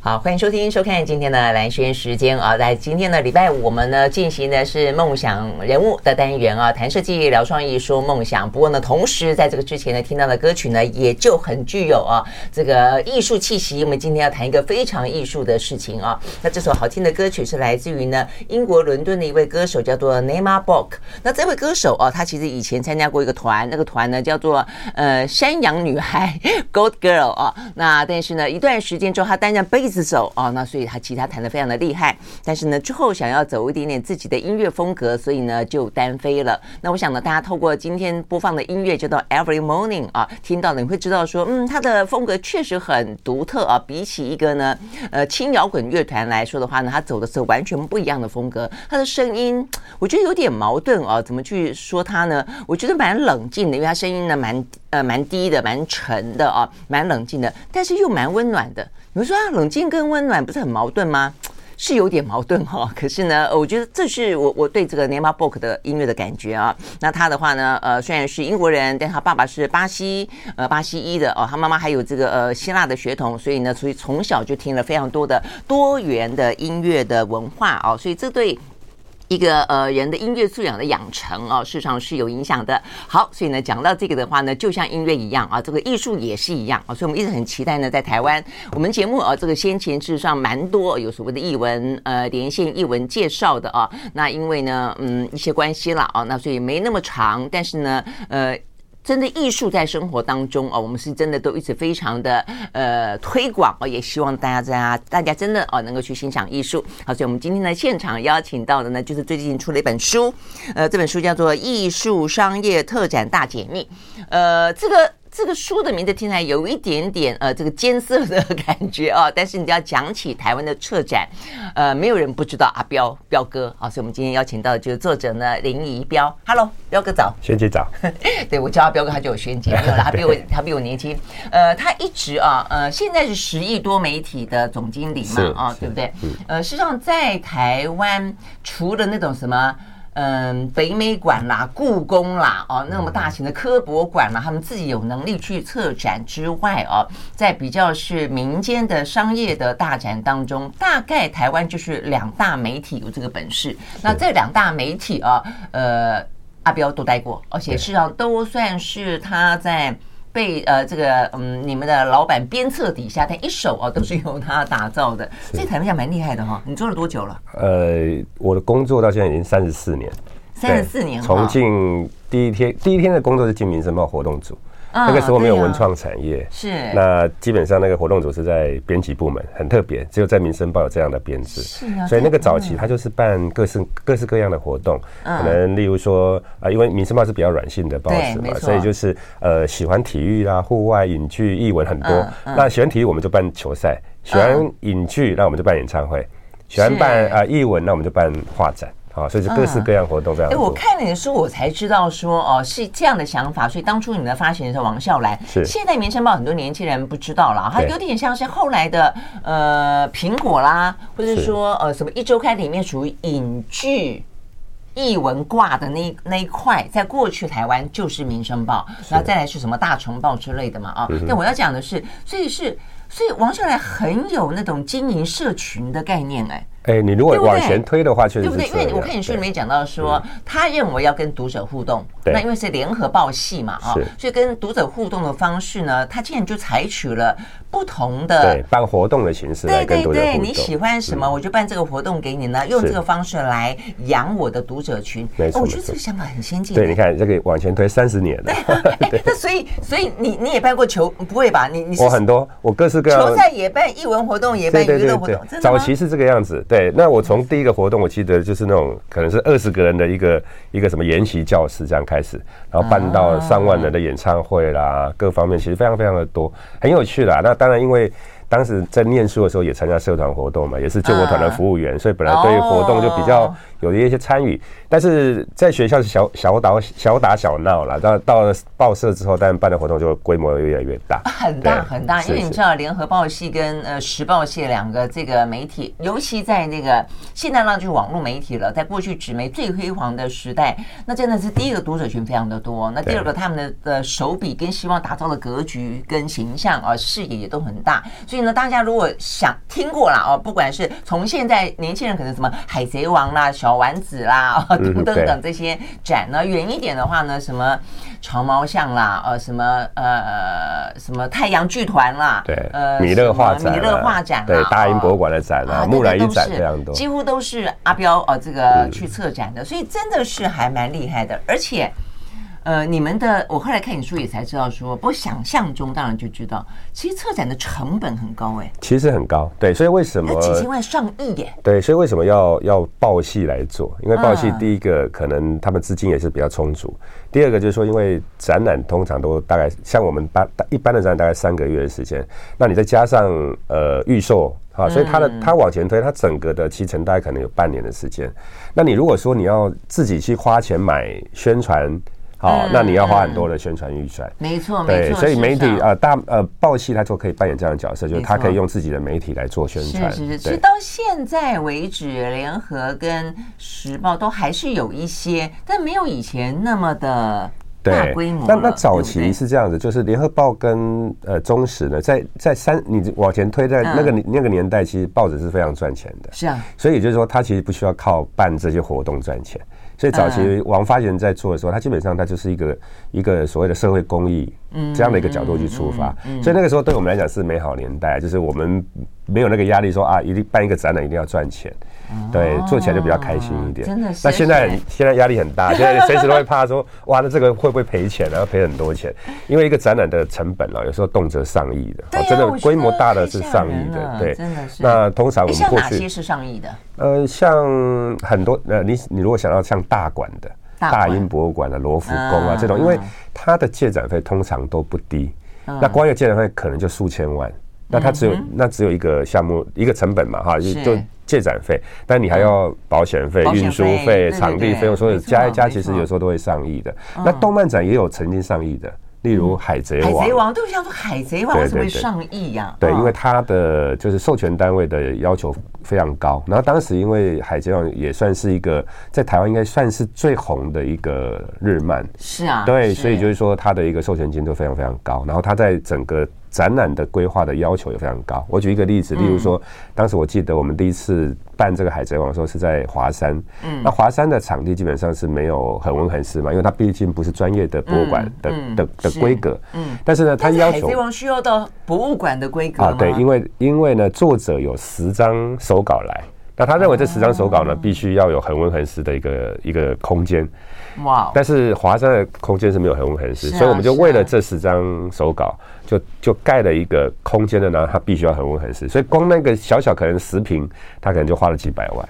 好，欢迎收听、收看今天的蓝轩时间啊！在今天的礼拜五，我们呢进行的是梦想人物的单元啊，谈设计、聊创意、说梦想。不过呢，同时在这个之前呢，听到的歌曲呢，也就很具有啊这个艺术气息。我们今天要谈一个非常艺术的事情啊。那这首好听的歌曲是来自于呢英国伦敦的一位歌手，叫做 Naima Bock。那这位歌手啊，他其实以前参加过一个团，那个团呢叫做呃山羊女孩 Gold Girl 啊。那但是呢，一段时间之后，他担任贝一直走哦，那所以他吉他弹得非常的厉害，但是呢之后想要走一点点自己的音乐风格，所以呢就单飞了。那我想呢，大家透过今天播放的音乐，叫做 Every Morning 啊，听到了你会知道说，嗯，他的风格确实很独特啊。比起一个呢，呃，轻摇滚乐团来说的话呢，他走的是完全不一样的风格。他的声音我觉得有点矛盾啊，怎么去说他呢？我觉得蛮冷静的，因为他声音呢蛮呃蛮低的，蛮沉的啊，蛮冷静的，但是又蛮温暖的。你们说啊，冷静跟温暖不是很矛盾吗？是有点矛盾哈。可是呢，我觉得这是我我对这个 Naima Bok 的音乐的感觉啊。那他的话呢，呃，虽然是英国人，但他爸爸是巴西呃巴西裔的哦，他妈妈还有这个呃希腊的血统，所以呢，所以从小就听了非常多的多元的音乐的文化哦，所以这对。一个呃人的音乐素养的养成哦，事实上是有影响的。好，所以呢，讲到这个的话呢，就像音乐一样啊，这个艺术也是一样啊，所以我们一直很期待呢，在台湾我们节目啊，这个先前事实上蛮多有所谓的译文呃连线译文介绍的啊，那因为呢，嗯，一些关系了啊，那所以没那么长，但是呢，呃。真的艺术在生活当中哦，我们是真的都一直非常的呃推广哦，也希望大家在，大家真的哦能够去欣赏艺术。好，所以我们今天呢现场邀请到的呢，就是最近出了一本书，呃，这本书叫做《艺术商业特展大解密》，呃，这个。这个书的名字听起来有一点点呃，这个艰涩的感觉啊。但是你要讲起台湾的策展，呃，没有人不知道阿彪彪哥啊。所以我们今天邀请到的就是作者呢林怡彪。Hello，彪哥早。萱姐早。对，我叫阿彪哥，他就有萱姐，没有了，他比我他比我年轻。呃，他一直啊，呃，现在是十亿多媒体的总经理嘛，啊，对不对？呃，实际上在台湾除了那种什么。嗯，北美馆啦、故宫啦，哦，那么大型的科博馆啦，他们自己有能力去策展之外，哦，在比较是民间的商业的大展当中，大概台湾就是两大媒体有这个本事。那这两大媒体啊，呃，阿彪都待过，而且事实上都算是他在。被呃这个嗯你们的老板鞭策底下，他一手啊都是由他打造的，这台面下蛮厉害的哈。你做了多久了？呃，我的工作到现在已经三十四年，三十四年。重庆第一天第一天的工作是进民生报活动组。那个时候没有文创产业，是。那基本上那个活动组是在编辑部门，很特别，只有在民生报有这样的编制。是啊，所以那个早期他就是办各式各式各样的活动，可能例如说啊，因为民生报是比较软性的报纸嘛，所以就是呃喜欢体育啦、户外影剧、艺文很多。那喜欢体育我们就办球赛，喜欢影剧那我们就办演唱会，喜欢办啊艺文那我们就办画展。啊，所以是各式各样活动这样。哎，我看了你的书，我才知道说哦，是这样的想法。所以当初你的发行人是王笑兰，是现在《民生报》很多年轻人不知道了，它有点像是后来的呃苹果啦，或者说呃什么一周刊里面属于影剧译文挂的那那一块，在过去台湾就是《民生报》，然后再来是什么大成报之类的嘛啊。但我要讲的是，所以是所以王孝兰很有那种经营社群的概念哎。哎，你如果往前推的话，确实对不对？因为我看你书里面讲到说，他认为要跟读者互动，那因为是联合报系嘛，啊，所以跟读者互动的方式呢，他竟然就采取了不同的办活动的形式来跟读者。对对对，你喜欢什么，我就办这个活动给你呢，用这个方式来养我的读者群。没错，我觉得这个想法很先进。对，你看这个往前推三十年了。对，那所以所以你你也办过球？不会吧？你你我很多，我各式各样。球赛也办，艺文活动也办，娱乐活动。早期是这个样子，对。对，那我从第一个活动，我记得就是那种可能是二十个人的一个一个什么研习教室这样开始，然后办到上万人的演唱会啦，各方面其实非常非常的多，很有趣啦。那当然，因为当时在念书的时候也参加社团活动嘛，也是救国团的服务员，嗯、所以本来对于活动就比较有一些参与。但是在学校是小小打小打小闹了，到到了报社之后，当然办的活动就规模越来越大，很大很大。因为你知道，联合报系跟呃时报系两个这个媒体，尤其在那个现在那就是网络媒体了，在过去纸媒最辉煌的时代，那真的是第一个读者群非常的多。那第二个，他们的的手笔跟希望打造的格局跟形象啊视野也都很大。所以呢，大家如果想听过了哦，不管是从现在年轻人可能什么海贼王啦、小丸子啦 等等等这些展呢，远一点的话呢，什么长毛象啦，呃，什么呃什么太阳剧团啦，对，呃，米勒画展、米勒画展，对，大英博物馆的展啊，木乃伊展非常多，几乎都是阿彪呃这个去策展的，所以真的是还蛮厉害的，而且。呃，你们的我后来看你书也才知道说，不过想象中当然就知道，其实策展的成本很高哎，其实很高，对，所以为什么几千万上亿耶？对，所以为什么要要报系来做？因为报系第一个可能他们资金也是比较充足，第二个就是说，因为展览通常都大概像我们般一般的展览大概三个月的时间，那你再加上呃预售啊，所以它的它往前推，它整个的期程大概可能有半年的时间。那你如果说你要自己去花钱买宣传。好，那你要花很多的宣传预算，没错，对，所以媒体呃，大呃报系它就可以扮演这样的角色，就是他可以用自己的媒体来做宣传。是是是，其实到现在为止，联合跟时报都还是有一些，但没有以前那么的大规模。那那早期是这样子，就是联合报跟呃中时呢，在在三你往前推，在那个那个年代，其实报纸是非常赚钱的。是啊，所以也就是说，他其实不需要靠办这些活动赚钱。所以早期王发言人在做的时候，他基本上他就是一个一个所谓的社会公益这样的一个角度去出发，所以那个时候对我们来讲是美好年代，就是我们没有那个压力说啊，一定办一个展览一定要赚钱。对，做起来就比较开心一点。真的是。那现在现在压力很大，现在随时都会怕说，哇，那这个会不会赔钱？然后赔很多钱，因为一个展览的成本啊，有时候动辄上亿的。哦，真的规模大的是上亿的。对，真的是。那通常我们过去。哪些是上亿的？呃，像很多呃，你你如果想要像大馆的，大英博物馆的罗浮宫啊这种，因为它的借展费通常都不低，那光一个借展费可能就数千万，那它只有那只有一个项目一个成本嘛，哈，就。借展费，但你还要保险费、运输费、场地费用，所以加一加，其实有时候都会上亿的。那动漫展也有曾经上亿的，例如《海贼王》。海贼王，对不起，说《海贼王》为什么会上亿呀？对，因为它的就是授权单位的要求非常高。然后当时因为《海贼王》也算是一个在台湾应该算是最红的一个日漫。是啊。对，所以就是说它的一个授权金都非常非常高。然后它在整个。展览的规划的要求也非常高。我举一个例子，例如说，当时我记得我们第一次办这个海贼王的时候是在华山。嗯，那华山的场地基本上是没有很温很湿嘛，因为它毕竟不是专业的博物馆的的的规格。嗯，但是呢，它要求海贼王需要到博物馆的规格啊。对，因为因为呢，作者有十张手稿来，那他认为这十张手稿呢，必须要有恒温恒湿的一个一个空间。哇！但是华山的空间是没有恒温恒湿，所以我们就为了这十张手稿，就就盖了一个空间的呢，它必须要恒温恒湿，所以光那个小小可能十平，它可能就花了几百万。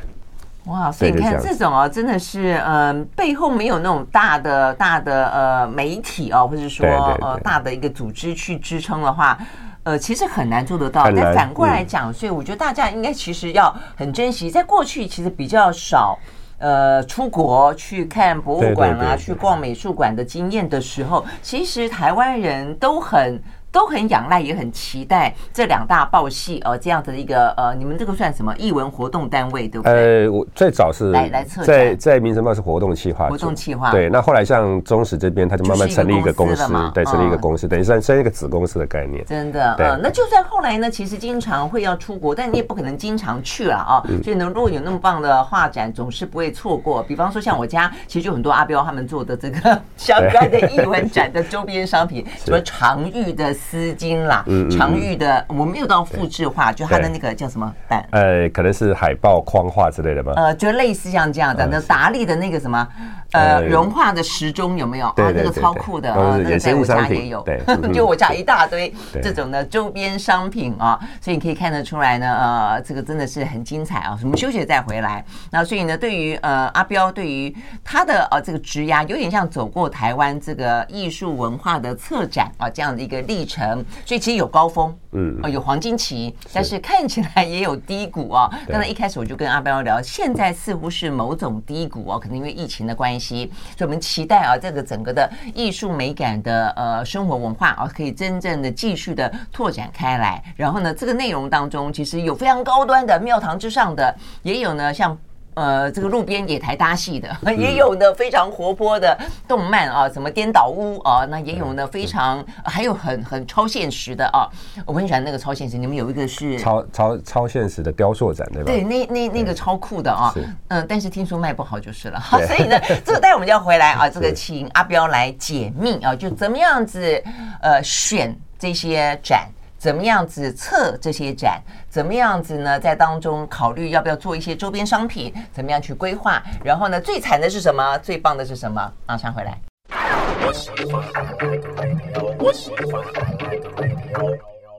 哇！所以你看这种啊，真的是嗯，背后没有那种大的大的呃媒体哦，或者说呃大的一个组织去支撑的话，呃，其实很难做得到。但反过来讲，所以我觉得大家应该其实要很珍惜，在过去其实比较少。呃，出国去看博物馆啊，去逛美术馆的经验的时候，其实台湾人都很。都很仰赖，也很期待这两大报系呃这样子的一个呃，你们这个算什么艺文活动单位对不对？呃，我最早是来来策在在民生报是活动企划，活动企划对。那后来像中实这边，他就慢慢成立一个公司，对，成立一个公司，等于算算一个子公司的概念。真的，嗯，那就算后来呢，其实经常会要出国，但你也不可能经常去了啊。所以呢，如果有那么棒的画展，总是不会错过。比方说像我家，其实就很多阿彪他们做的这个相关的艺文展的周边商品，什么常玉的。丝巾啦，常玉的，我没有到复制化，就它的那个叫什么版？呃，可能是海报框画之类的吧。呃，就类似像这样的，那达利的那个什么，呃，融化的时钟有没有？啊，那个超酷的啊，那个在我家也有，就我家一大堆 这种的周边商品啊，所以你可以看得出来呢，呃，这个真的是很精彩啊。我们休息再回来，那所以呢，对于呃阿彪，对于他的呃这个职涯，有点像走过台湾这个艺术文化的策展啊这样的一个历程。所以其实有高峰，嗯，有黄金期，但是看起来也有低谷啊。刚才一开始我就跟阿彪聊，现在似乎是某种低谷哦，可能因为疫情的关系，所以我们期待啊，这个整个的艺术美感的呃生活文化啊，可以真正的继续的拓展开来。然后呢，这个内容当中其实有非常高端的庙堂之上的，也有呢像。呃，这个路边野台搭戏的，也有呢非常活泼的动漫啊，什么颠倒屋啊，那也有呢非常，还有很很超现实的啊，我很喜欢那个超现实。你们有一个是超超超现实的雕塑展，对吧？对，那那那个超酷的啊，嗯，但是听说卖不好就是了。好，所以呢，这个待会我们就要回来啊，这个请阿彪来解密啊，就怎么样子呃选这些展。怎么样子测这些展？怎么样子呢？在当中考虑要不要做一些周边商品？怎么样去规划？然后呢？最惨的是什么？最棒的是什么？马上回来。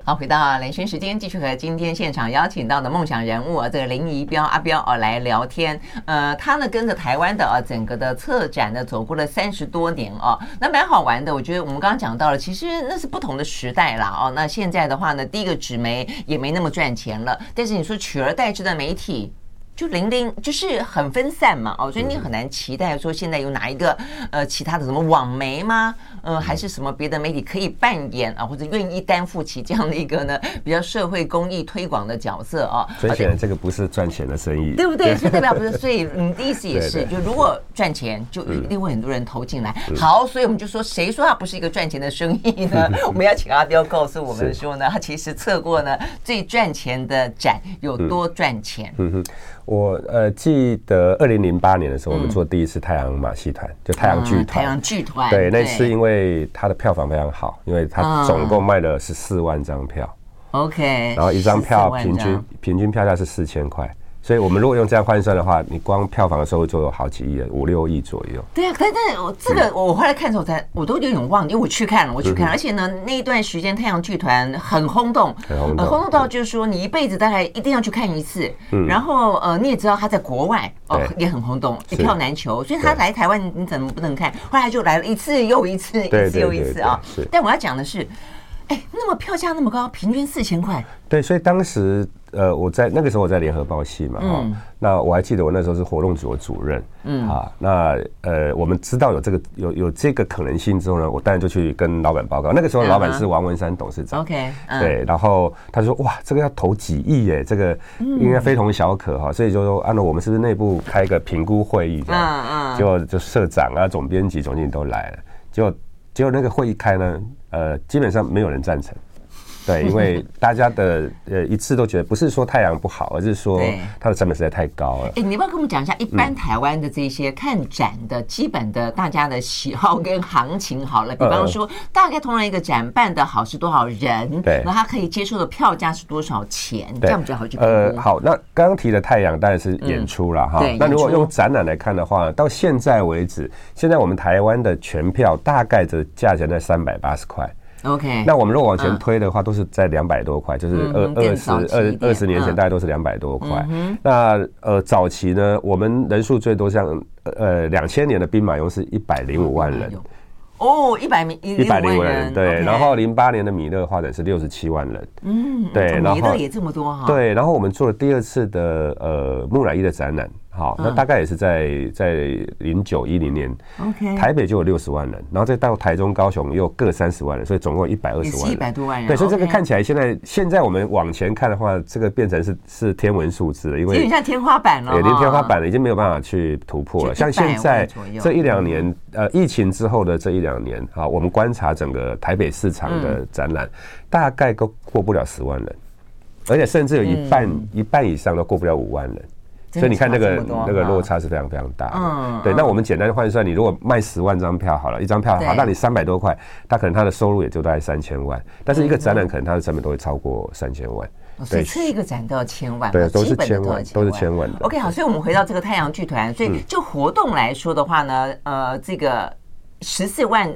好，回到雷军时间，继续和今天现场邀请到的梦想人物这个林怡彪阿标哦来聊天。呃，他呢跟着台湾的啊整个的策展呢走过了三十多年哦，那蛮好玩的。我觉得我们刚刚讲到了，其实那是不同的时代啦哦。那现在的话呢，第一个纸媒也没那么赚钱了，但是你说取而代之的媒体。就零零就是很分散嘛，哦，所以你很难期待说现在有哪一个呃其他的什么网媒吗？呃，还是什么别的媒体可以扮演啊，或者愿意担负起这样的一个呢 比较社会公益推广的角色啊？所以显然这个不是赚钱的生意，对不对？所以代表不是，所以你的意思也是，就如果赚钱，就一定会很多人投进来。好，所以我们就说，谁说它不是一个赚钱的生意呢？我们要请阿标告诉我们说呢，他其实测过呢最赚钱的展有多赚钱。嗯哼。我呃记得二零零八年的时候，我们做第一次太阳马戏团，就太阳剧团。太阳剧团。对，那次因为它的票房非常好，因为它总共卖了十四万张票。OK。然后一张票平均平均票价是四千块。所以，我们如果用这样换算的话，你光票房的收入就有好几亿了，五六亿左右。对啊，但但我这个我后来看的时候，才我都有点忘，因为我去看了，我去看了，而且呢，那一段时间太阳剧团很轰动，很轰动，轰动到就是说你一辈子大概一定要去看一次。然后呃，你也知道他在国外哦也很轰动，一票难求，所以他来台湾你怎么不能看？后来就来了一次又一次，一次又一次啊。但我要讲的是，哎，那么票价那么高，平均四千块。对，所以当时。呃，我在那个时候我在联合报系嘛，哈、嗯，那我还记得我那时候是活动组的主任，嗯，啊，那呃，我们知道有这个有有这个可能性之后呢，我当然就去跟老板报告。那个时候老板是王文山董事长，OK，、嗯、对，然后他就说哇，这个要投几亿耶，这个应该非同小可哈，所以就说按照我们是不是内部开一个评估会议，嗯嗯，结果就社长啊、总编辑、总经理都来了，结果结果那个会议开呢，呃，基本上没有人赞成。对，因为 大家的呃一次都觉得不是说太阳不好，而是说它的成本实在太高了。哎，你要不要跟我们讲一下一般台湾的这些看展的基本的大家的喜好跟行情？好了，比方说大概通常一个展办的好是多少人？对，然后他可以接受的票价是多少钱？这样比较好去呃，好，那刚刚提的太阳当然是演出了哈。那如果用展览来看的话，到现在为止，现在我们台湾的全票大概的价钱在三百八十块。OK，那我们如果往前推的话，都是在两百多块，就是二二十二二十年前大概都是两百多块。那呃早期呢，我们人数最多像呃两千年的兵马俑是一百零五万人。哦，一百名一百零五人，对。然后零八年的米勒画展是六十七万人。嗯，对。然后米勒也这么多哈。对，然后我们做了第二次的呃木乃伊的展览。好，那大概也是在在零九一零年，OK，台北就有六十万人，然后再到台中、高雄又各三十万人，所以总共一百二十万人，一百多万人。对，所以这个看起来现在现在我们往前看的话，这个变成是是天文数字了，因为有点像天花板了，对，连天花板了，已经没有办法去突破了。像现在这一两年，呃，疫情之后的这一两年，啊，我们观察整个台北市场的展览，大概都过不了十万人，而且甚至有一半一半以上都过不了五万人。所以你看那个那个落差是非常非常大的，嗯，对。那我们简单换算，你如果卖十万张票好了，一张票好，那你三百多块，他可能他的收入也就大概三千万，但是一个展览可能他的成本都会超过三千万。对，这一个展都要千万，对，都是千万，都是千万的。OK，好，所以我们回到这个太阳剧团，所以就活动来说的话呢，呃，这个十四万。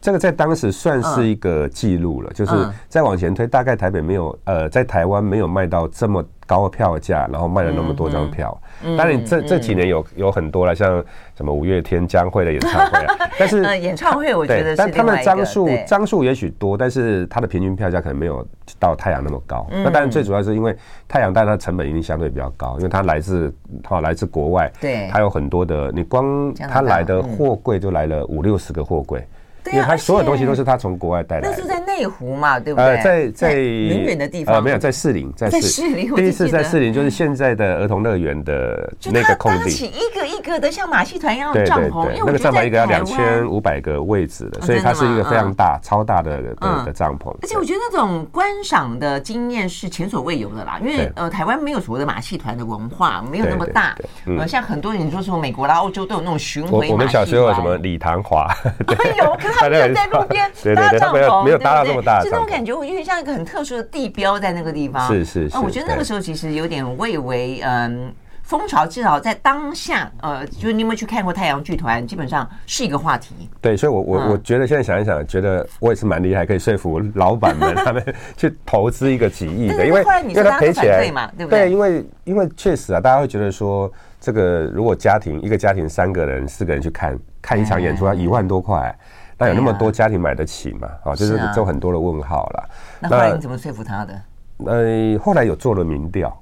这个在当时算是一个记录了，就是再往前推，大概台北没有呃，在台湾没有卖到这么高的票价，然后卖了那么多张票。当然，这这几年有有很多了，像什么五月天、江蕙的演唱会啊。但是 演唱会我觉得，但他们的张数张数也许多，但是它的平均票价可能没有到太阳那么高。那当然最主要是因为太阳，但它的成本一定相对比较高，因为它来自它来自国外，对，它有很多的，你光它来的货柜就来了五六十个货柜。因为他所有东西都是他从国外带来的。那是在内湖嘛，对不对？呃，在在很远的地方。呃，没有在士林，在士林。第一次在士林，就是现在的儿童乐园的那个空地。起一个一个的像马戏团一样的帐篷，那个帐篷一个要两千五百个位置的，所以它是一个非常大、超大的的的帐篷。而且我觉得那种观赏的经验是前所未有的啦，因为呃，台湾没有所谓的马戏团的文化，没有那么大。呃，像很多人说什么美国啦、欧洲都有那种巡回。我们小时候有什么李唐华？有。他们就在路边搭帐篷，没有搭到这么大，就那种感觉，我有点像一个很特殊的地标在那个地方。是是是，我觉得那个时候其实有点蔚为嗯风潮，至少在当下，呃，就是你有没有去看过太阳剧团？基本上是一个话题。对，所以我我我觉得现在想一想，觉得我也是蛮厉害，可以说服老板们 他们去投资一个几亿的，因为因为他赔起来嘛，对不对？对，因为因为确实啊，大家会觉得说，这个如果家庭一个家庭三个人四个人去看看一场演出要一万多块。那有那么多家庭买得起吗？啊，就是就很多的问号了。那后来你怎么说服他的？呃，后来有做了民调，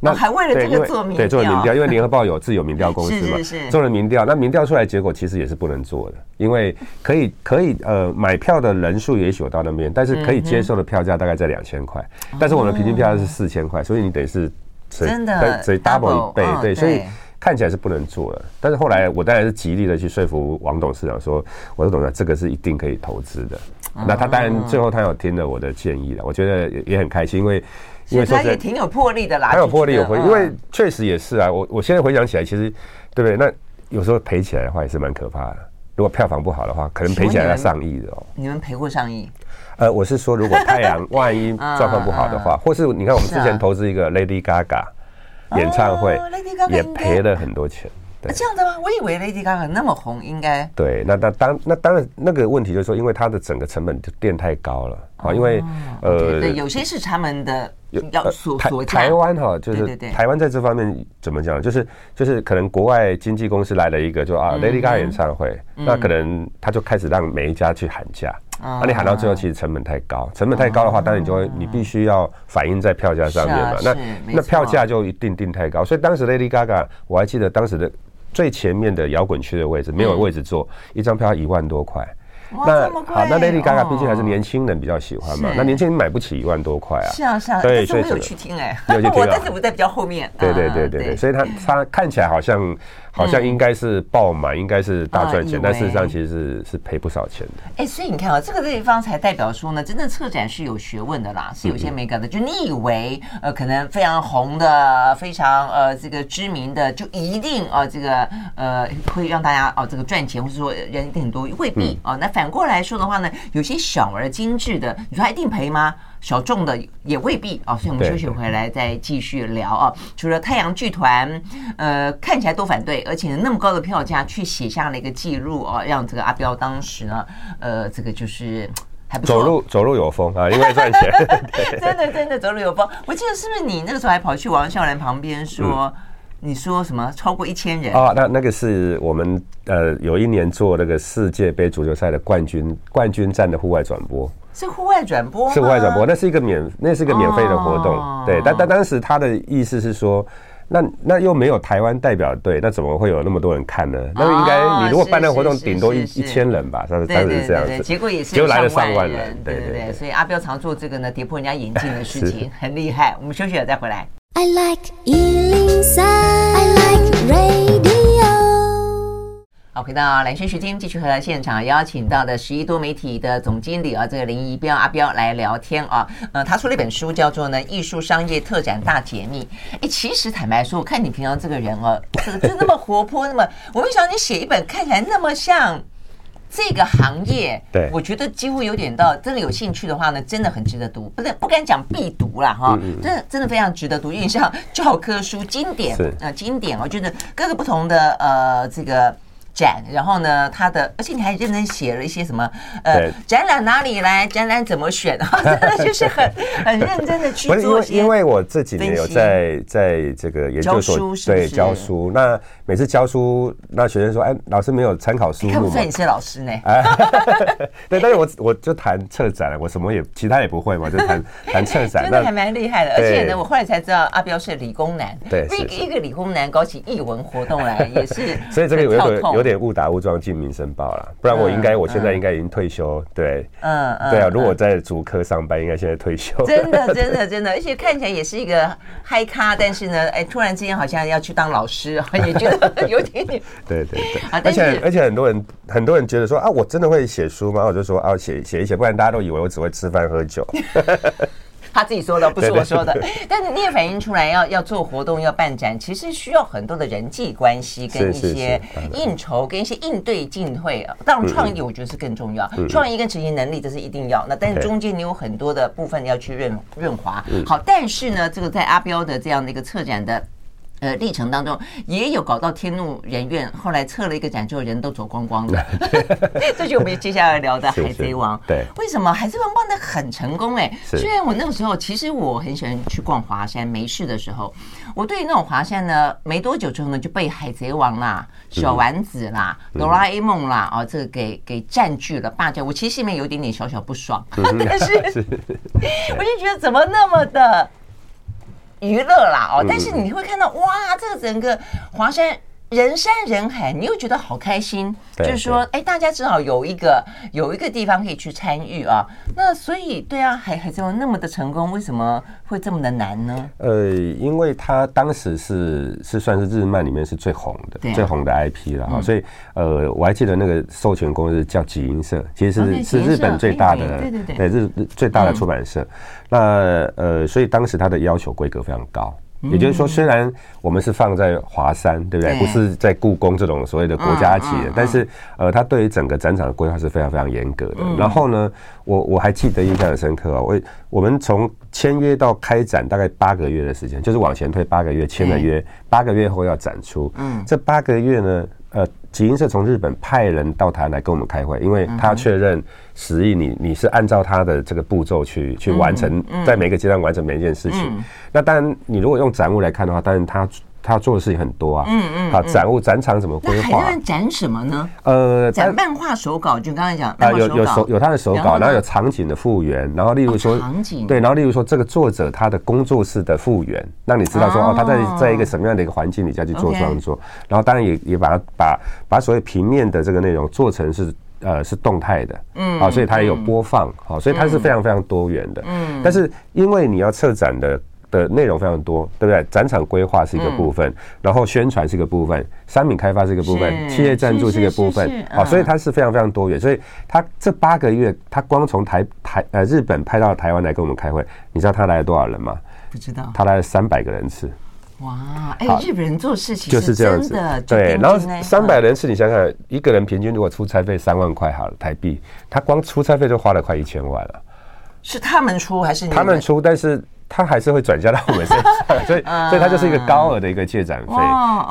那还为了这个做民调，对，做了民调，因为联合报有自有民调公司嘛，是是是，做了民调。那民调出来结果其实也是不能做的，因为可以 可以呃买票的人数也许有到那边，但是可以接受的票价大概在两千块，但是我们平均票价是四千块，所以你得是真的所以 double 一倍，对，所以。看起来是不能做了，但是后来我当然是极力的去说服王董事长说，我说董事长，这个是一定可以投资的。那他当然最后他有听了我的建议了，我觉得也也很开心，因为因为他也挺有魄力的啦，很有魄力有魄力，因为确实也是啊，我我现在回想起来，其实对不对？那有时候赔起来的话也是蛮可怕的。如果票房不好的话，可能赔起来要上亿的哦。你们赔过上亿？呃，我是说，如果太阳万一状况不好的话，或是你看我们之前投资一个 Lady Gaga 演唱会，也赔了很多钱。啊、这样的吗？我以为 Lady Gaga 那么红，应该对。那那当那当然那个问题就是说，因为它的整个成本就垫太高了啊。哦、因为呃，对，有些是他们的要所台台湾哈，就是台湾在这方面怎么讲？就是就是可能国外经纪公司来了一个，就啊、嗯、Lady Gaga 演唱会，嗯、那可能他就开始让每一家去喊价。那、嗯、你喊到最后，其实成本太高，成本太高的话，当然你就会你必须要反映在票价上面嘛。啊、那那票价就一定定太高，所以当时 Lady Gaga 我还记得当时的。最前面的摇滚区的位置没有位置坐，一张票要一万多块。那好，那 Lady Gaga 毕竟还是年轻人比较喜欢嘛，那年轻人买不起一万多块啊。是啊是啊，对，所以没有去听哎，我但是我在比较后面。对对对对对，所以他他看起来好像。好像应该是爆满，应该是大赚钱，但事实上其实是是赔不少钱的。哎，所以你看啊，这个地方才代表说呢，真正策展是有学问的啦，是有些美感的。就你以为呃，可能非常红的、非常呃这个知名的，就一定啊这个呃会让大家哦这个赚钱，或者说人一定很多，未必啊。那反过来说的话呢，有些小而精致的，你说他一定赔吗？小众的也未必啊，所以我们休息回来再继续聊啊。除了太阳剧团，呃，看起来都反对，而且那么高的票价，去写下了一个记录啊，让这个阿彪当时呢，呃，这个就是还不错。走路走路有风啊，因为赚钱。真的真的走路有风。我记得是不是你那个时候还跑去王孝兰旁边说，嗯、你说什么超过一千人啊？那那个是我们呃有一年做那个世界杯足球赛的冠军冠军战的户外转播。是户外转播，是户外转播，那是一个免，那是一个免费的活动，哦、对。但但当时他的意思是说，那那又没有台湾代表队，那怎么会有那么多人看呢？哦、那应该你如果办那个活动，顶多一一千人吧，当时当时是这样子。结果也是，就来了上万人，对对对。所以阿彪常做这个呢，跌破人家眼镜的事情，很厉害。我们休息了再回来。I like 103, I like radio 好，回到兰轩时间，继续和现场邀请到的十一多媒体的总经理啊，这个林一彪阿彪来聊天啊。呃，他出了一本书，叫做呢《艺术商业特展大解密》。哎，其实坦白说，我看你平常这个人哦，这个就那么活泼，那么我没想到你写一本看起来那么像这个行业。对，我觉得几乎有点到真的有兴趣的话呢，真的很值得读。不是不敢讲必读了哈，真的真的非常值得读，因为像教科书经典，呃，经典，我觉得各个不同的呃这个。展，然后呢，他的，而且你还认真写了一些什么，呃，展览哪里来，展览怎么选，真 的就是很很认真的去做。因为因为我这几年有在在这个研究所对教书，那每次教书，那学生说，哎，老师没有参考书目？看不出来你是老师呢。对，但是我我就谈策展，我什么也其他也不会嘛，就谈谈策展，真的还蛮厉害的。而且呢，我后来才知道阿彪是理工男，对，一个一个理工男搞起艺文活动来也是，所以这个有点有点误打误撞进民生报了，不然我应该我现在应该已经退休，对，嗯对啊，如果在竹科上班，应该现在退休。真的真的真的，而且看起来也是一个嗨咖，但是呢，哎，突然之间好像要去当老师，也觉得有点 点。对对对，而且而且很多人很多人觉得说啊，我真的会写书吗？我就说啊，写写一写，不然大家都以为我只会吃饭喝酒。他自己说的，不是我说的。但是你也反映出来要，要要做活动，要办展，其实需要很多的人际关系，跟一些应酬，跟一些应对进退。当然，创意我觉得是更重要，创意跟执行能力这是一定要。那但是中间你有很多的部分要去润润滑。好，但是呢，这个在阿彪的这样的一个策展的。呃，历程当中也有搞到天怒人怨，后来撤了一个展之后，人都走光光了。这就我们接下来聊的《海贼王》。对，为什么《海贼王》办的很成功？哎，虽然我那个时候其实我很喜欢去逛华山，没事的时候，我对于那种华山呢，没多久之后呢，就被《海贼王》啦、小丸子啦、哆啦 A 梦啦啊，这个给给占据了霸占。我其实心里面有点点小小不爽，但是 我就觉得怎么那么的。娱乐啦哦，但是你会看到哇，这个整个华山人山人海，你又觉得好开心，就是说，哎，大家至少有一个有一个地方可以去参与啊。那所以，对啊，海海贼王那么的成功，为什么会这么的难呢？呃，因为他当时是是算是日漫里面是最红的最红的 IP 了哈，所以呃，我还记得那个授权公司叫集英社，其实是是日本最大的对对对日日最大的出版社。那呃，所以当时他的要求规格非常高，也就是说，虽然我们是放在华山，对不对？不是在故宫这种所谓的国家级的，但是呃，它对于整个展场的规划是非常非常严格的。然后呢，我我还记得印象很深刻啊，我我们从签约到开展大概八个月的时间，就是往前推八个月，签了约，八个月后要展出。嗯，这八个月呢，呃。集英社从日本派人到台湾来跟我们开会，因为他要确认十亿，你你是按照他的这个步骤去去完成，在每个阶段完成每一件事情。那当然，你如果用展物来看的话，当然他。他做的事情很多啊，嗯嗯，好，展物展场怎么规划？展什么呢？呃，展漫画手稿，就刚才讲啊，有有手有他的手稿，然后有场景的复原，然后例如说场景。对，然后例如说这个作者他的工作室的复原，让你知道说哦，他在在一个什么样的一个环境里下去做创作，然后当然也也把它把把所谓平面的这个内容做成是呃是动态的，嗯，好，所以它也有播放，好，所以它是非常非常多元的，嗯，但是因为你要策展的。的内容非常多，对不对？展场规划是一个部分，嗯、然后宣传是一个部分，商品开发是一个部分，企业赞助是一个部分，好，所以它是非常非常多元。所以他这八个月，他光从台台呃日本派到台湾来跟我们开会，你知道他来了多少人吗？不知道，他来了三百个人次。哇，哎，日本人做事情就是这样子，对。然后三百人次，你想想，一个人平均如果出差费三万块好了台币，他光出差费就花了快一千万了。是他们出还是你他们出？但是。他还是会转嫁到我们身上，所以所以他就是一个高额的一个借展费。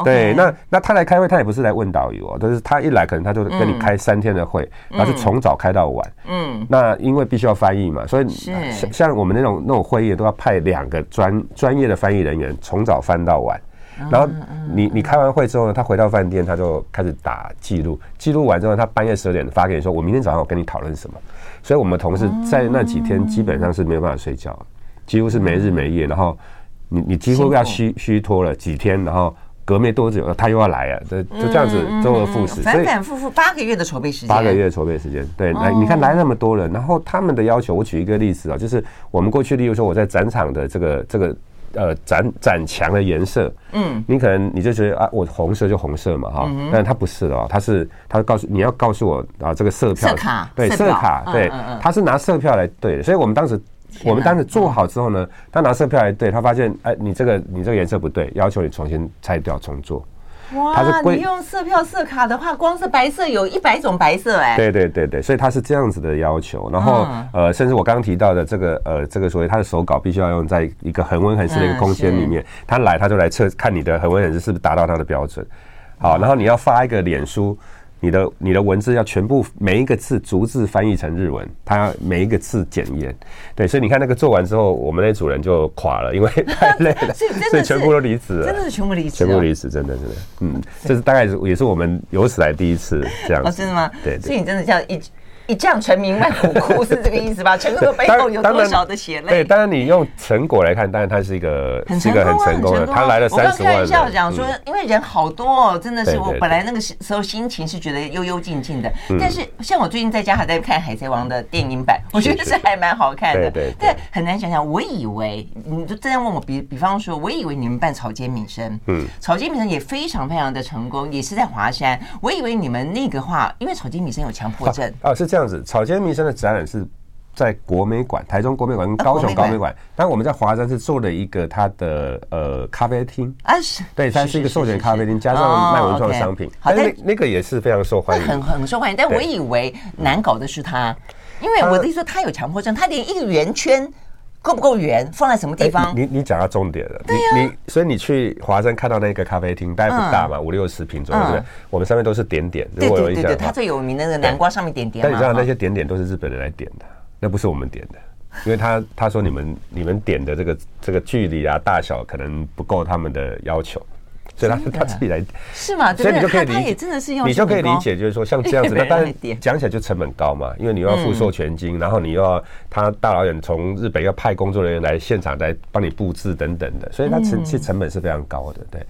对，那那他来开会，他也不是来问导游哦，但是他一来，可能他就跟你开三天的会，然后是从早开到晚。嗯，那因为必须要翻译嘛，所以像像我们那种那种会议都要派两个专专业的翻译人员，从早翻到晚。然后你你开完会之后呢，他回到饭店，他就开始打记录，记录完之后，他半夜十二点发给你说，我明天早上我跟你讨论什么。所以我们同事在那几天基本上是没有办法睡觉。几乎是没日没夜，然后你你几乎要虚虚脱了几天，然后隔没多久他又要来啊，就就这样子周而复始，反反复复八个月的筹备时间，八个月的筹备时间，对，来你看来那么多人，然后他们的要求，我举一个例子啊，就是我们过去例如说我在展场的这个这个呃展展墙的颜色，嗯，你可能你就觉得啊，我红色就红色嘛哈，但他不是的哦，他是他告诉你要告诉我啊，这个色票。色卡对色卡对，他是拿色票来对的，所以我们当时。我们当时做好之后呢，他拿色票来对，他发现，哎，你这个你这个颜色不对，要求你重新拆掉重做。哇，你用色票色卡的话，光是白色有一百种白色哎。对对对对，所以他是这样子的要求。然后呃，甚至我刚刚提到的这个呃，这个所谓他的手稿必须要用在一个恒温恒湿的一个空间里面，他来他就来测看你的恒温恒湿是不是达到他的标准。好，然后你要发一个脸书。你的你的文字要全部每一个字逐字翻译成日文，它要每一个字检验，对，所以你看那个做完之后，我们那组人就垮了，因为 太累了，所以全部都离职了，真的是全部离职，全部离职，真的真的，嗯，这是大概也是我们有史来第一次这样，哦，真的吗？对，所以你真的叫一。一将成名万骨枯是这个意思吧？成功的背后有多少的血泪？对，当然你用成果来看，当然它是一个是一个很成功的。他来了三十万。我刚开玩笑讲说，因为人好多哦，真的是我本来那个时候心情是觉得幽幽静静的。但是像我最近在家还在看《海贼王》的电影版，我觉得是还蛮好看的。对对，很难想象。我以为你就这样问我，比比方说，我以为你们办草间弥生，嗯，草间弥生也非常非常的成功，也是在华山。我以为你们那个话，因为草间弥生有强迫症啊，是这样子，草间弥生。的展览是在国美馆、台中国美馆跟高雄高美馆，但我们在华山是做了一个它的呃咖啡厅。啊，是对，它是一个授权咖啡厅，加上卖文创商品，好，那那个也是非常受欢迎，很很受欢迎。但我以为难搞的是他，因为我的意思说他有强迫症，他连一个圆圈够不够圆，放在什么地方？你你讲到重点了，你你所以你去华山看到那个咖啡厅，大概不大嘛，五六十平左右，对？我们上面都是点点，对对对对，它最有名的那个南瓜上面点点。但你知道那些点点都是日本人来点的，那不是我们点的，因为他他说你们你们点的这个这个距离啊大小可能不够他们的要求。所以他他自己来是吗？所以你就可以理解，真的是你就可以理解，就是说像这样子，那当然讲起来就成本高嘛，因为你又要付授权金，然后你又要他大老远从日本要派工作人员来现场来帮你布置等等的，所以他成其实成本是非常高的，对。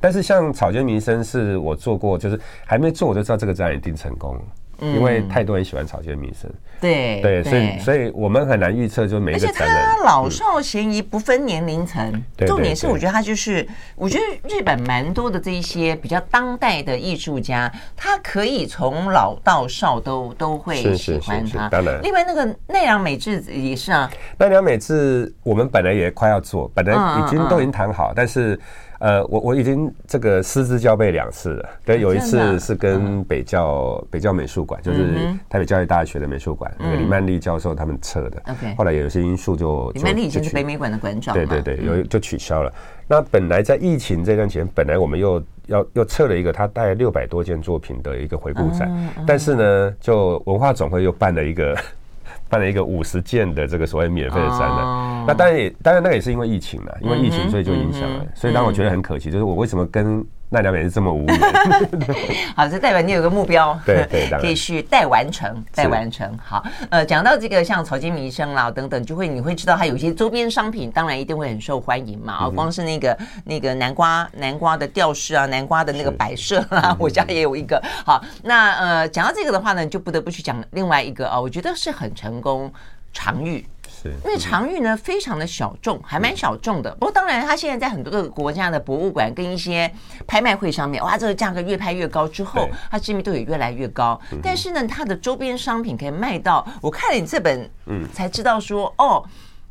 但是像草间弥生是我做过，就是还没做我就知道这个展览一定成功。因为太多人喜欢草间弥生，对对，所以所以我们很难预测，就每一个展览，而且他老少咸宜，不分年龄层。重点是，我觉得他就是，我觉得日本蛮多的这一些比较当代的艺术家，他可以从老到少都都会喜欢他。当然，另外那个奈良美智也是啊。奈良美智，我们本来也快要做，本来已经都已经谈好，但是。呃，我我已经这个失之交臂两次了。对，有一次是跟北教北教美术馆，就是台北教育大学的美术馆，那个李曼丽教授他们撤的。OK，后来有些因素就李曼丽已经是北美馆的馆长。对对对，有就取消了。那本来在疫情这段期间，本来我们又要又测了一个他大概六百多件作品的一个回顾展，但是呢，就文化总会又办了一个。办了一个五十件的这个所谓免费的展览，哦、那当然也当然那个也是因为疫情了，因为疫情所以就影响了，所以当我觉得很可惜，就是我为什么跟。奈良美智这么无语，好，这代表你有个目标，对对，可以去待完成，待完成。好，呃，讲到这个像草间弥生啦等等，就会你会知道它有一些周边商品，当然一定会很受欢迎嘛。啊，光是那个那个南瓜南瓜的吊饰啊，南瓜的那个摆设啊，我家也有一个。好，那呃，讲到这个的话呢，就不得不去讲另外一个啊，我觉得是很成功，常玉。因为常玉呢，非常的小众，还蛮小众的。不过当然，它现在在很多个国家的博物馆跟一些拍卖会上面，哇，这个价格越拍越高，之后它知名度也越来越高。但是呢，它的周边商品可以卖到，我看了你这本，嗯，才知道说，哦，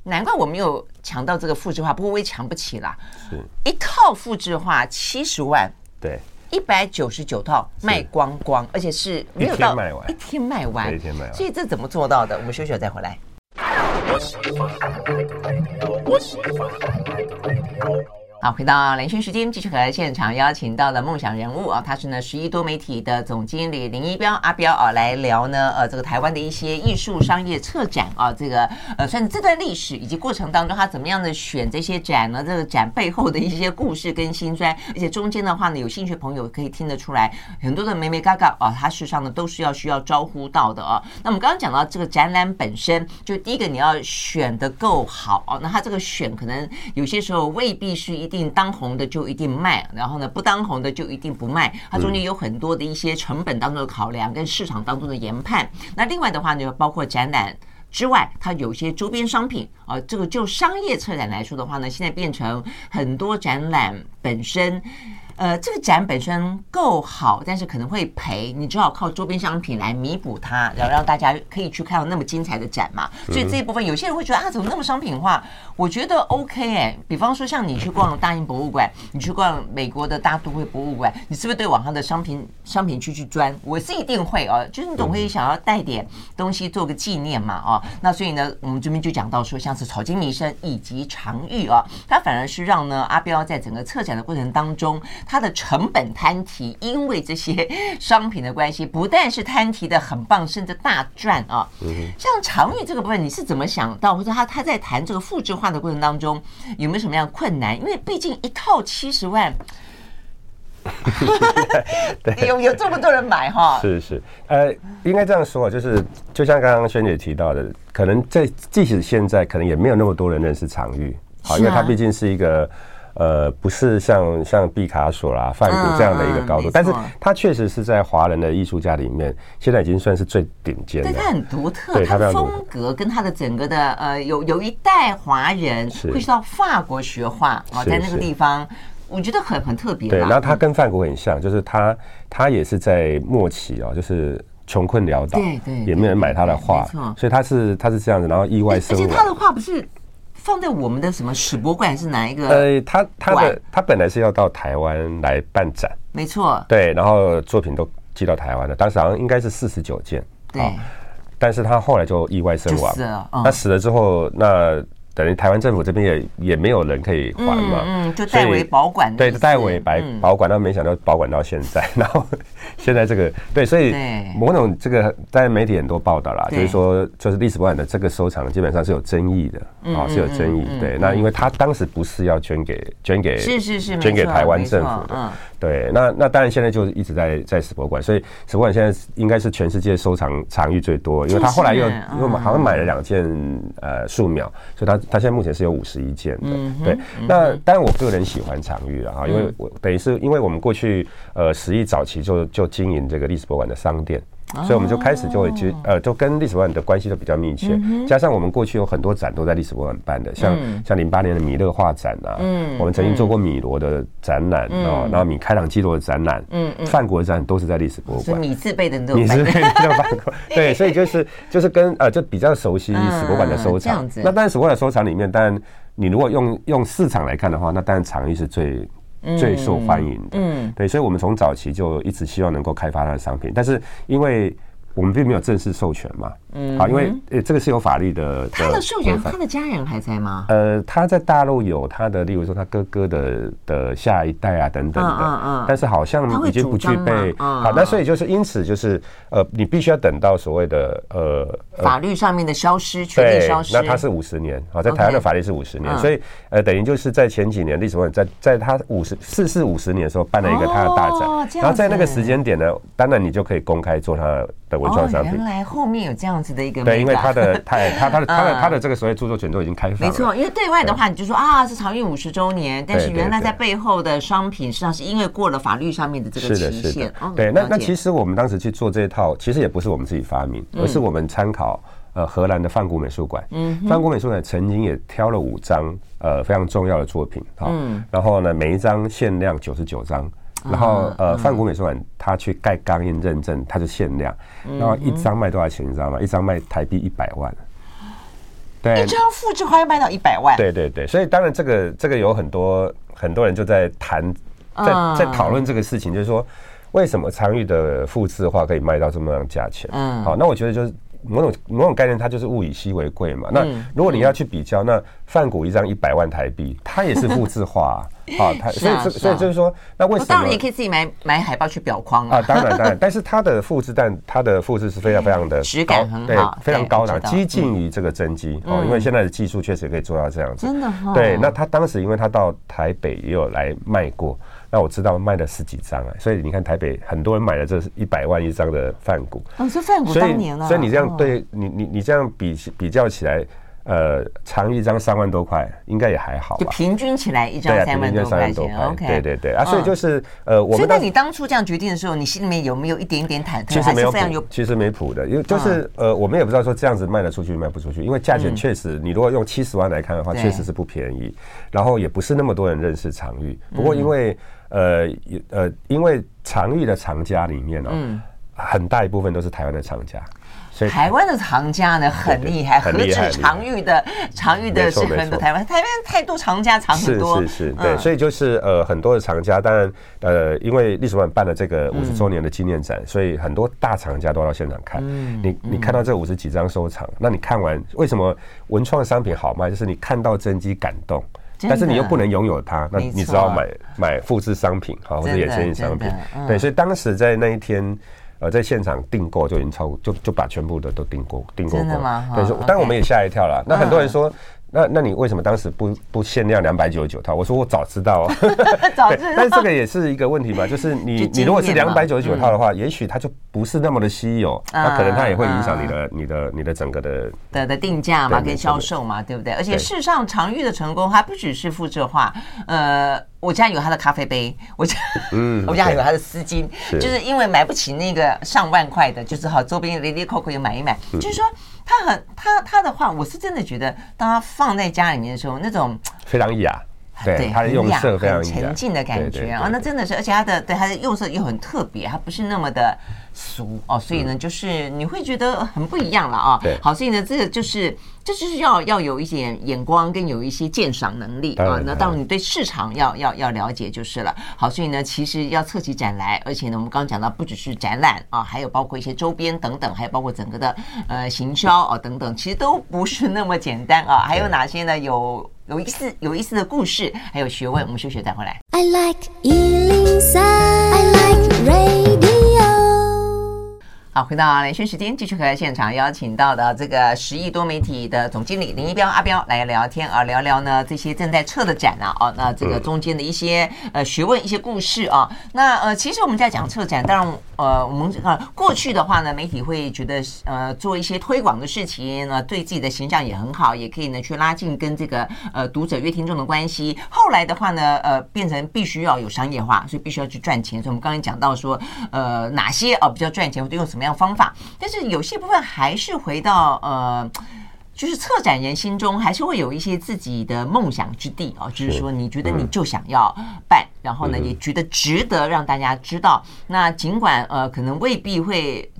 难怪我没有抢到这个复制画，不过我也抢不起啦。是，一套复制画七十万，对，一百九十九套卖光光，而且是没有到一天卖完，一天卖完，所以这怎么做到的？我们休息了再回来。我喜欢爱爱爱爱爱爱爱爱爱爱爱爱爱爱爱好，回到兰萱时间，继续和现场邀请到了梦想人物啊，他是呢十一多媒体的总经理林一彪阿彪啊，来聊呢呃这个台湾的一些艺术商业策展啊，这个呃算是这段历史以及过程当中他怎么样的选这些展呢？这个展背后的一些故事跟辛酸，而且中间的话呢，有兴趣朋友可以听得出来很多的眉眉嘎嘎啊，他事实上呢都是要需要招呼到的啊。那我们刚刚讲到这个展览本身，就第一个你要选的够好啊，那他这个选可能有些时候未必是一。定当红的就一定卖，然后呢，不当红的就一定不卖。它中间有很多的一些成本当中的考量，跟市场当中的研判。那另外的话呢，包括展览之外，它有些周边商品啊。这个就商业策展来说的话呢，现在变成很多展览本身。呃，这个展本身够好，但是可能会赔，你只好靠周边商品来弥补它，然后让大家可以去看到那么精彩的展嘛。所以这一部分，有些人会觉得啊，怎么那么商品化？我觉得 OK 哎。比方说，像你去逛大英博物馆，你去逛美国的大都会博物馆，你是不是对网上的商品商品区去钻？我是一定会哦，就是你总会想要带点东西做个纪念嘛哦。那所以呢，我们这边就讲到说，像是草间弥生以及常玉啊，它反而是让呢阿彪在整个策展的过程当中。它的成本摊提，因为这些商品的关系，不但是摊提的很棒，甚至大赚啊。像常玉这个部分，你是怎么想到，或者他他在谈这个复制化的过程当中，有没有什么样的困难？因为毕竟一套七十万。有有这么多人买哈？是是，呃，应该这样说啊，就是就像刚刚萱姐提到的，可能在即使现在，可能也没有那么多人认识常玉，好，因为它毕竟是一个呃，不是像像毕卡索啦、梵谷这样的一个高度，但是他确实是在华人的艺术家里面，现在已经算是最顶尖的。对，它很独特，他的风格跟他的整个的呃，有有一代华人会去到法国学画啊，在那个地方。我觉得很很特别。对，然后他跟梵谷很像，就是他他也是在末期哦，就是穷困潦倒，对对，也没有人买他的画，所以他是他是这样子，然后意外身亡。而且他的画不是放在我们的什么史博馆，是哪一个？呃，他他的他本来是要到台湾来办展，没错，对，然后作品都寄到台湾了，当时好像应该是四十九件，对，但是他后来就意外身亡，他死了之后那。等于台湾政府这边也也没有人可以还嘛，嗯，嗯，就代为保管，对，代为白保管，但没想到保管到现在，然后 现在这个对，所以某种这个在媒体很多报道啦，就是说就是历史博物馆的这个收藏基本上是有争议的啊，是有争议，对，那因为他当时不是要捐给捐给是是是捐给台湾政府的。对，那那当然现在就一直在在史博馆，所以史博馆现在应该是全世界收藏藏玉最多，因为他后来又又好像买了两件呃素描，所以他他现在目前是有五十一件的。对，那当然我个人喜欢藏玉了哈，因为我等于是因为我们过去呃十亿早期就就经营这个历史博物馆的商店。所以我们就开始就会去呃，就跟历史博物馆的关系都比较密切。加上我们过去有很多展都在历史博物馆办的，像像零八年的米勒画展啊，嗯，我们曾经做过米罗的展览哦，然后米开朗基罗的展览，嗯嗯，梵谷的展都是在历史博物馆。米字辈的都米字辈都办过。对，所以就是就是跟呃，就比较熟悉史博物馆的收藏。那当然，史博物馆的收藏里面，当然你如果用用市场来看的话，那当然场域是最。最受欢迎的，嗯，对，所以我们从早期就一直希望能够开发它的商品，但是因为。我们并没有正式授权嘛，嗯，好，因为呃，这个是有法律的。他的授权，他的家人还在吗？呃，他在大陆有他的，例如说他哥哥的的下一代啊等等的，嗯嗯，但是好像已经不具备。好，那所以就是因此就是呃，你必须要等到所谓的呃法律上面的消失，权利消失。那他是五十年，好，在台湾的法律是五十年，所以呃，等于就是在前几年历史文在在他五十逝世五十年的时候办了一个他的大展，然后在那个时间点呢，当然你就可以公开做他的文创商品。原来后面有这样子的一个对，因为他的他他他的 他的他的这个所谓著作权都已经开放了。没错，因为对外的话，你就说啊是常玉五十周年，但是原来在背后的商品实际上是因为过了法律上面的这个期限。对，那那其实我们当时去做这一套，其实也不是我们自己发明，而是我们参考呃荷兰的梵谷美术馆。嗯，梵谷美术馆曾经也挑了五张呃非常重要的作品，嗯，然后呢每一张限量九十九张。然后呃，梵谷美术馆他去盖钢印认证，它就限量。然后一张卖多少钱，你知道吗？一张卖台币一百万。对，一张复制画要卖到一百万。对对对，所以当然这个这个有很多很多人就在谈，在在讨论这个事情，就是说为什么常玉的复制画可以卖到这么样价钱？嗯，好，那我觉得就是。某种某种概念，它就是物以稀为贵嘛。那如果你要去比较，那范谷一张一百万台币，它也是复制化 啊。它所以所以就是说，那为什么？当然也可以自己买买海报去裱框啊。当然当然，但是它的复制，但它的复制是非常非常的质感很好，非常高档，接近于这个真机哦。因为现在的技术确实可以做到这样子。真的哈。对，那他当时因为他到台北也有来卖过。那我知道卖了十几张啊，所以你看台北很多人买了这是一百万一张的泛股。哦，是梵谷当年了。所以你这样对你你你这样比比较起来，呃，长玉一张三万多块，应该也还好。就平均起来一张三万多块钱。OK，对对对啊，所以就是呃，我们。所以，那你当初这样决定的时候，你心里面有没有一点点忐忑？其实没有有，其实没谱的，因为就是呃，我们也不知道说这样子卖得出去卖不出去，因为价钱确实，你如果用七十万来看的话，确实是不便宜。然后也不是那么多人认识常玉，不过因为。呃，呃，因为常玉的藏家里面哦，嗯、很大一部分都是台湾的藏家，所以台湾的藏家呢很厉害，何止常玉的常玉的是很多台湾台湾太多藏家藏很多，是是是，对，嗯、所以就是呃很多的藏家，当然呃因为历史馆办了这个五十周年的纪念展，嗯、所以很多大藏家都到现场看。嗯、你你看到这五十几张收藏，嗯、那你看完为什么文创商品好卖？就是你看到真迹感动。但是你又不能拥有它，那你只好买买复制商品哈，或者衍生品商品。对，所以当时在那一天，呃，在现场订购就已经超过，就就把全部的都订购订购过。对，当然我们也吓一跳了。那很多人说。那那你为什么当时不不限量两百九十九套？我说我早知道哦，早知道。但是这个也是一个问题嘛，就是 你你如果是两百九十九套的话，也许它就不是那么的稀有，那可能它也会影响你的你的你的整个的的的定价嘛，跟销售嘛，对不对？而且事实上，常玉的成功还不只是复制化。呃，我家有他的咖啡杯，我家嗯，我家还有他的丝巾，就是因为买不起那个上万块的，就是好周边哩哩扣扣也买一买，就是说。他很他他的话，我是真的觉得，当他放在家里面的时候，那种非常雅，对，他的用色非常沉静的感觉啊，那真的是，而且他的对他的用色又很特别，他不是那么的。俗哦，所以呢，就是你会觉得很不一样了啊。对，好，所以呢，这个就是，这就是要要有一点眼光跟有一些鉴赏能力啊。那当然，你对市场要要要了解就是了。好，所以呢，其实要策起展来，而且呢，我们刚刚讲到，不只是展览啊，还有包括一些周边等等，还有包括整个的呃行销啊等等，其实都不是那么简单啊。还有哪些呢？有有意思有意思的故事，还有学问。我们休学再回来。I like 103, I like radio 好，回到连线时间，继续和现场邀请到的这个十亿多媒体的总经理林一彪阿彪来聊天啊，聊聊呢这些正在撤的展啊，哦，那这个中间的一些呃学问、一些故事啊，那呃其实我们在讲策展，当然呃我们呃过去的话呢，媒体会觉得呃做一些推广的事情，呢，对自己的形象也很好，也可以呢去拉近跟这个呃读者、阅听众的关系。后来的话呢，呃变成必须要有商业化，所以必须要去赚钱。所以我们刚才讲到说，呃哪些啊比较赚钱，或者用什么样的方法，但是有些部分还是回到呃，就是策展人心中还是会有一些自己的梦想之地啊，就是说你觉得你就想要办，然后呢也觉得值得让大家知道。那尽管呃可能未必会。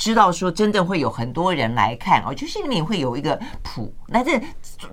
知道说真正会有很多人来看哦，就心里面会有一个谱，那这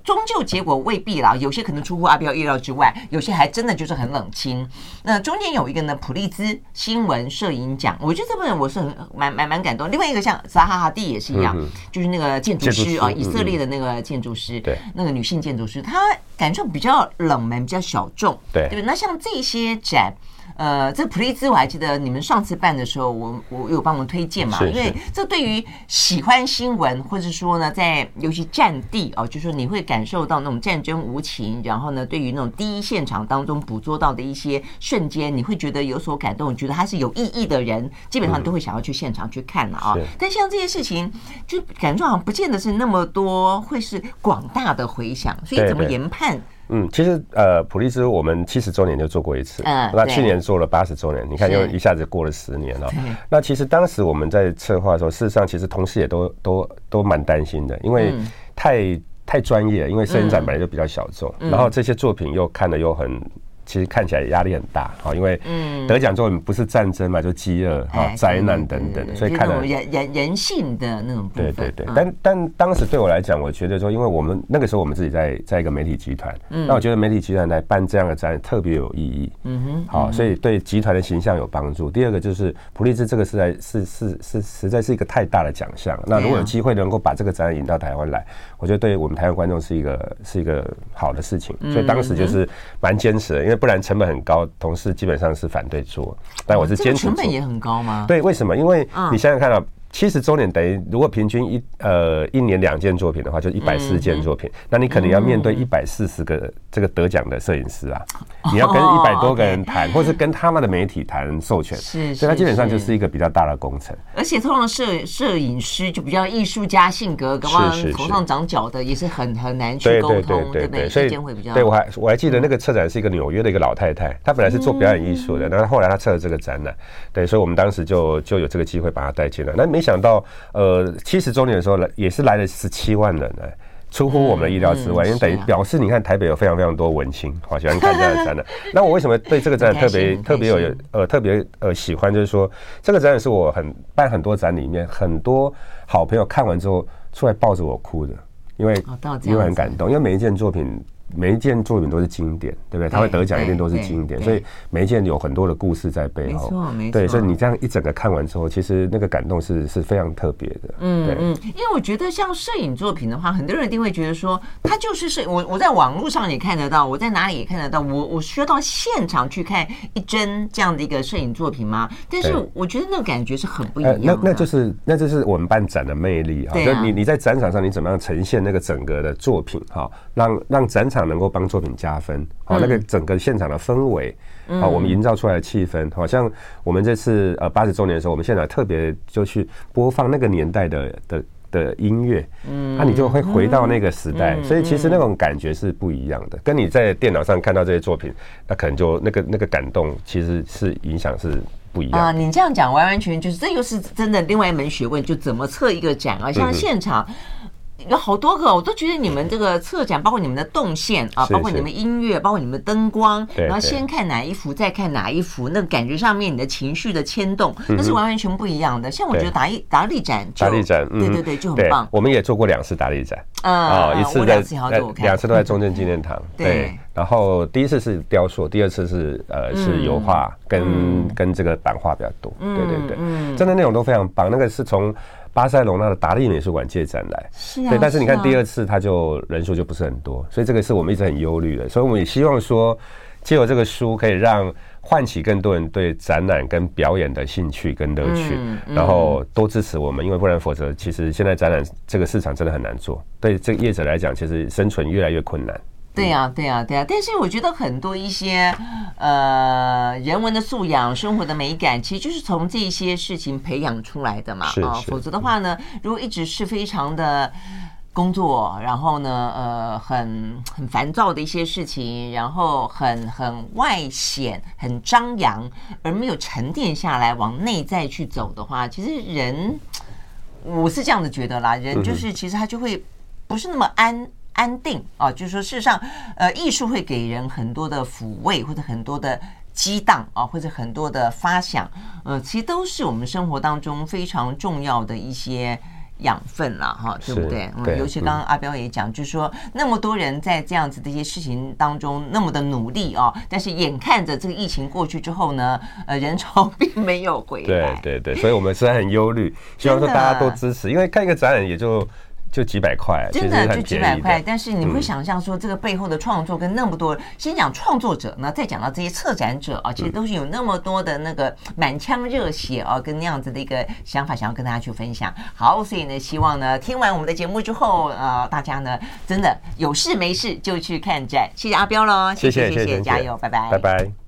终究结果未必啦，有些可能出乎阿彪意料之外，有些还真的就是很冷清。那中间有一个呢，普利兹新闻摄影奖，我觉得这部分我是很蛮蛮蛮感动。另外一个像撒哈哈蒂也是一样，嗯、就是那个建筑师啊，以色列的那个建筑师，对，那个女性建筑师，她感受比较冷门，比较小众，对对。那像这些展。呃，这普利兹我还记得你们上次办的时候，我我有帮忙推荐嘛，因为这对于喜欢新闻或者说呢，在尤其战地哦，就是说你会感受到那种战争无情，然后呢，对于那种第一现场当中捕捉到的一些瞬间，你会觉得有所感动，觉得它是有意义的人，基本上都会想要去现场去看了啊。但像这些事情，就感觉好像不见得是那么多，会是广大的回响，所以怎么研判？嗯，其实呃，普利兹我们七十周年就做过一次，嗯，那去年做了八十周年，你看又一下子过了十年了。那其实当时我们在策划的时候，事实上其实同事也都都都蛮担心的，因为太太专业，因为摄影展本来就比较小众，然后这些作品又看得又很。其实看起来压力很大哈，因为得奖作品不是战争嘛，就饥饿哈、灾难等等，所以看到人人人性的那种。对对对，但但当时对我来讲，我觉得说，因为我们那个时候我们自己在在一个媒体集团，那我觉得媒体集团来办这样的展特别有意义。嗯哼，好，所以对集团的形象有帮助。第二个就是普利兹这个是在是是是实在是一个太大的奖项。那如果有机会能够把这个展览引到台湾来，我觉得对我们台湾观众是一个是一个好的事情。所以当时就是蛮坚持的，因为。不然成本很高，同事基本上是反对做，但我是坚持做。成本也很高吗？对，为什么？因为你想想看啊。七十周年等于，如果平均一呃一年两件作品的话，就一百四十件作品。那你可能要面对一百四十个这个得奖的摄影师啊，你要跟一百多个人谈，或是跟他们的媒体谈授权，是，所以它基本上就是一个比较大的工程。而且通常摄摄影师就比较艺术家性格，刚刚头上长角的也是很很难去沟通，对不对？所以对我还我还记得那个策展是一个纽约的一个老太太，她本来是做表演艺术的，然后后来她策了这个展览，对，所以我们当时就就有这个机会把她带进来，那没。想到呃七十周年的时候来也是来了十七万人来，出乎我们的意料之外，因为等于表示你看台北有非常非常多文青，好喜欢看这样的展览。那我为什么对这个展览特别特别有呃特别呃喜欢？就是说这个展览是我很办很多展里面很多好朋友看完之后出来抱着我哭的，因为因为很感动，因为每一件作品每一件作品都是经典，对不对？他会得奖一定都是经典，所以每一件有很多的故事在背后。没错，没错。对，所以你这样一整个看完之后，其实那个感动是是非常特别的。嗯嗯，因为我觉得像摄影作品的话，很多人一定会觉得说，它就是摄影。我我在网络上也看得到，我在哪里也看得到。我我需要到现场去看一帧这样的一个摄影作品吗？但是我觉得那个感觉是很不一样的。那那就是那就是我们办展的魅力啊！就你你在展场上，你怎么样呈现那个整个的作品哈？让让展场能够帮作品加分，好，那个整个现场的氛围，好，我们营造出来的气氛，好像我们这次呃八十周年的时候，我们现场特别就去播放那个年代的的的音乐，嗯，那你就会回到那个时代，所以其实那种感觉是不一样的，跟你在电脑上看到这些作品，那可能就那个那个感动其实是影响是不一样啊。你这样讲完完全就是这又是真的另外一门学问，就怎么测一个展啊，像现场。有好多个，我都觉得你们这个策展，包括你们的动线啊，包括你们音乐，包括你们灯光，然后先看哪一幅，再看哪一幅，那个感觉上面你的情绪的牵动，那是完完全不一样的。像我觉得达利达利展，达利展，对对对，就很棒。我们也做过两次达利展，啊，一次在两次都在中正纪念堂，对。然后第一次是雕塑，第二次是呃是油画跟跟这个版画比较多，对对对，真的内容都非常棒。那个是从。巴塞隆纳的达利美术馆借展来，是啊，对，但是你看第二次，它就人数就不是很多，所以这个是我们一直很忧虑的。所以我们也希望说，借由这个书，可以让唤起更多人对展览跟表演的兴趣跟乐趣，然后多支持我们，因为不然否则，其实现在展览这个市场真的很难做，对这个业者来讲，其实生存越来越困难。对呀，对呀，对呀，但是我觉得很多一些呃人文的素养、生活的美感，其实就是从这些事情培养出来的嘛。啊，否则的话呢，如果一直是非常的工作，然后呢，呃，很很烦躁的一些事情，然后很很外显、很张扬，而没有沉淀下来往内在去走的话，其实人我是这样子觉得啦，人就是其实他就会不是那么安。安定啊，就是说，事实上，呃，艺术会给人很多的抚慰，或者很多的激荡啊，或者很多的发想，呃，其实都是我们生活当中非常重要的一些养分了，哈，对不对？嗯，尤其刚刚阿彪也讲，就是说，那么多人在这样子的一些事情当中那么的努力啊，但是眼看着这个疫情过去之后呢，呃，人潮 并没有回来，对对对，所以我们实在很忧虑，希望说大家都支持，因为看一个展览也就。就几百块，真的就几百块。但是你会想象说，这个背后的创作跟那么多，嗯、先讲创作者呢，再讲到这些策展者啊，其实都是有那么多的那个满腔热血啊，跟那样子的一个想法，想要跟大家去分享。好，所以呢，希望呢，听完我们的节目之后，呃，大家呢，真的有事没事就去看展。谢谢阿彪喽，谢谢谢谢，加油，拜拜，拜拜。